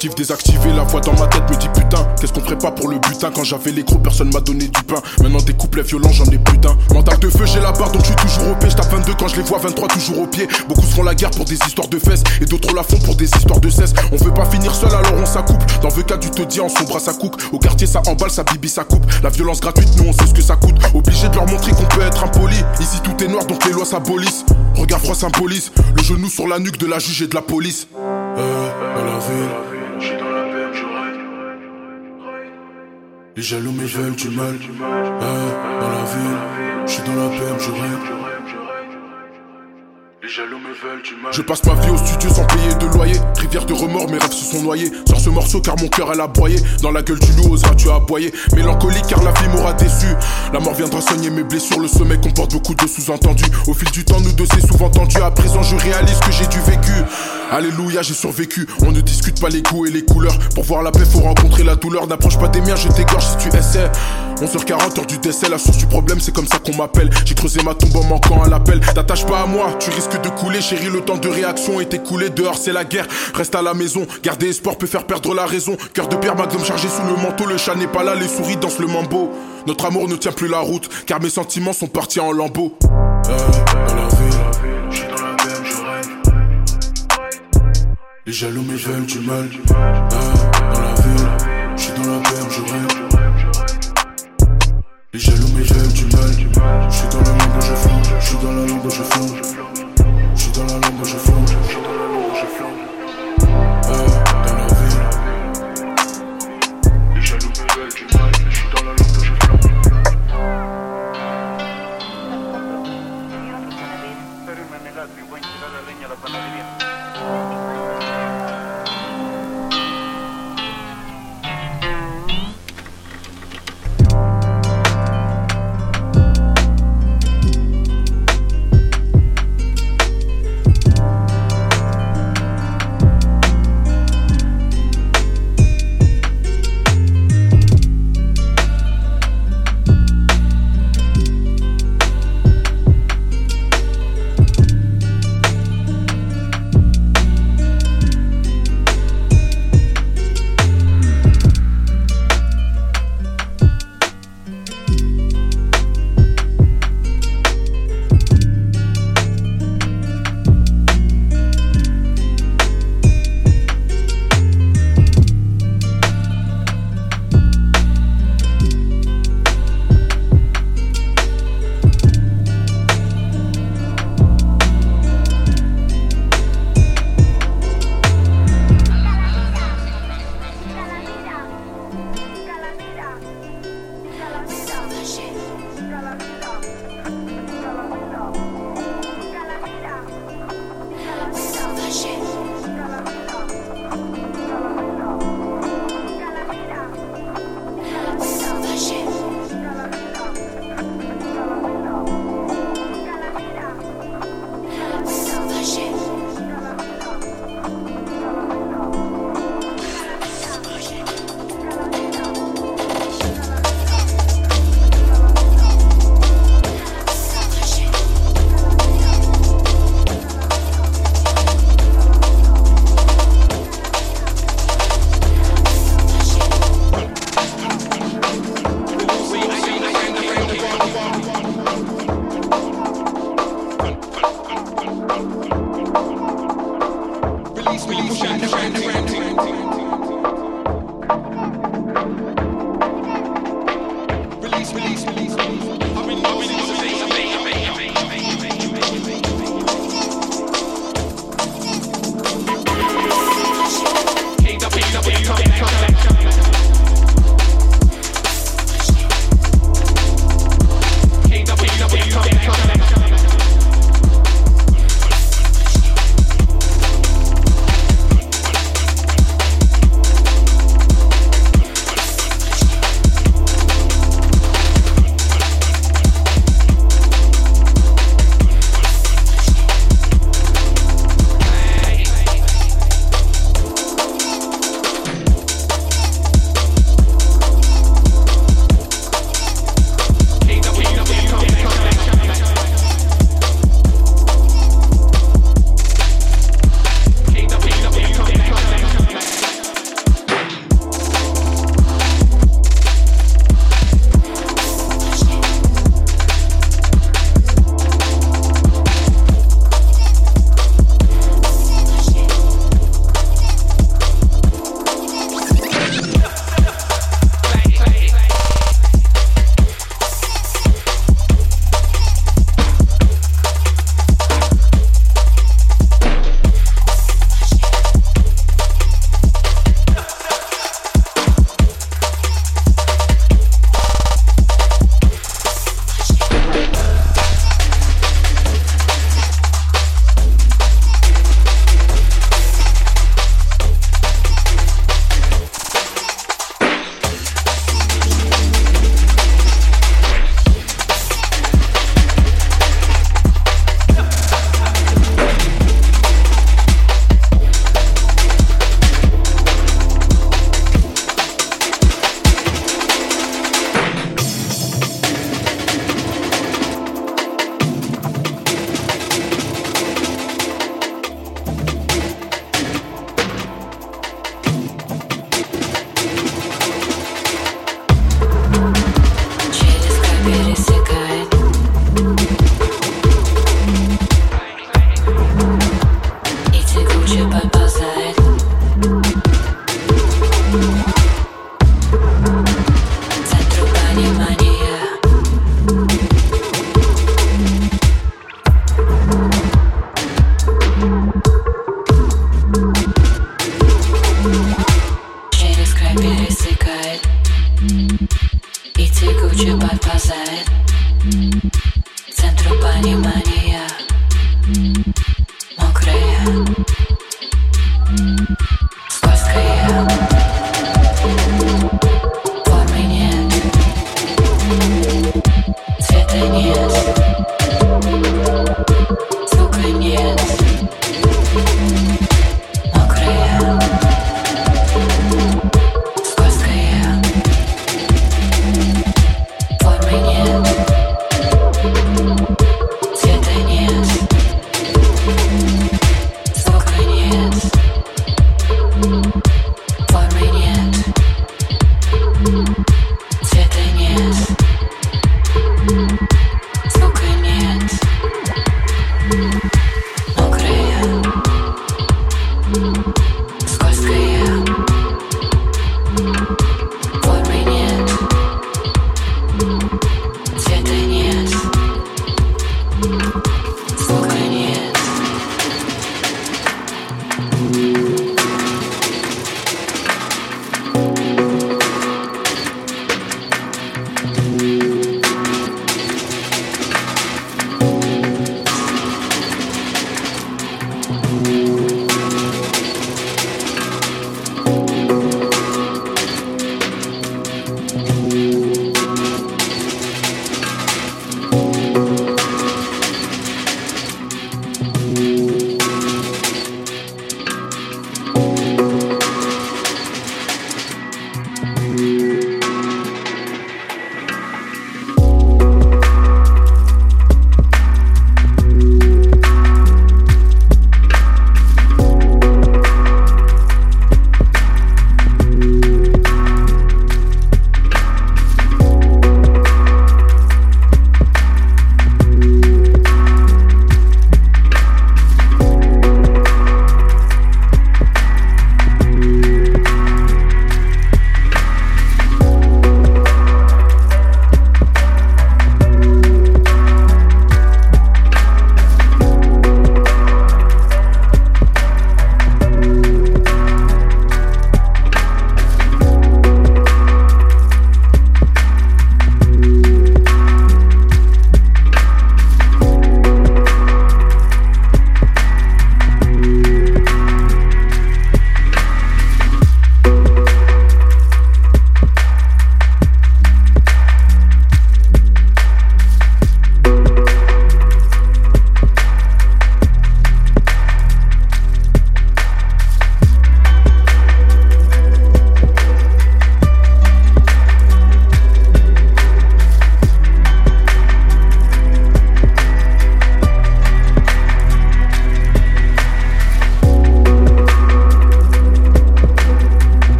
Furtif désactivé, la voix dans ma tête me dit putain, qu'est-ce qu'on ferait pas pour le butin? Quand j'avais les gros, personne m'a donné du pain. Maintenant des couplets violents, j'en ai putain. Mental de feu, j'ai la barre donc je suis toujours au pied. J'tape 22 quand je les vois, 23 toujours au pied. Beaucoup se font la guerre pour des histoires de fesses et d'autres la font pour des histoires de cesse. On veut pas finir seul alors on s'accouple. Dans le cas du te dis son bras ça coupe. Au quartier ça emballe, ça bibi ça coupe. La violence gratuite, nous on sait ce que ça coûte. Obligé de leur montrer qu'on peut être impoli. Ici tout est noir donc les lois s'abolissent. Regard froid symbolise le genou sur la nuque de la juge et de la police. Euh, Les jaloux me veulent du mal. Euh, dans la ville, j'suis dans la peine, je rêve. Les jaloux me veulent du mal. Je passe ma vie au studio sans payer de loyer. Rivière de remords, mes rêves se sont noyés. Sors ce morceau car mon cœur elle a broyé. Dans la gueule du loup, oseras-tu aboyer? Mélancolique car la vie m'aura déçu. La mort viendra soigner mes blessures. Le sommeil comporte beaucoup de sous-entendus. Au fil du temps, nous deux c'est souvent tendu. À présent, je réalise que j'ai du vécu. Alléluia, j'ai survécu. On ne discute pas les goûts et les couleurs. Pour voir la paix, faut rencontrer la douleur. N'approche pas des miens, je t'égorge si tu essaies. 11h40, heure du décès. La source du problème, c'est comme ça qu'on m'appelle. J'ai creusé ma tombe en manquant à l'appel. T'attaches pas à moi, tu risques de couler, chérie. Le temps de réaction est écoulé. Dehors, c'est la guerre. Reste à la maison. Garder espoir peut faire perdre la raison. Cœur de pierre, magnum chargé sous le manteau. Le chat n'est pas là, les souris dansent le mambo. Notre amour ne tient plus la route, car mes sentiments sont partis en lambeaux. Euh, Les jaloux me veulent du mal. Euh, dans la ville, j'suis dans la peine, je rêve. Les jaloux me veulent du mal. J'suis dans la langue, je fonds. J'suis dans la langue, je fonds. J'suis dans la langue, je.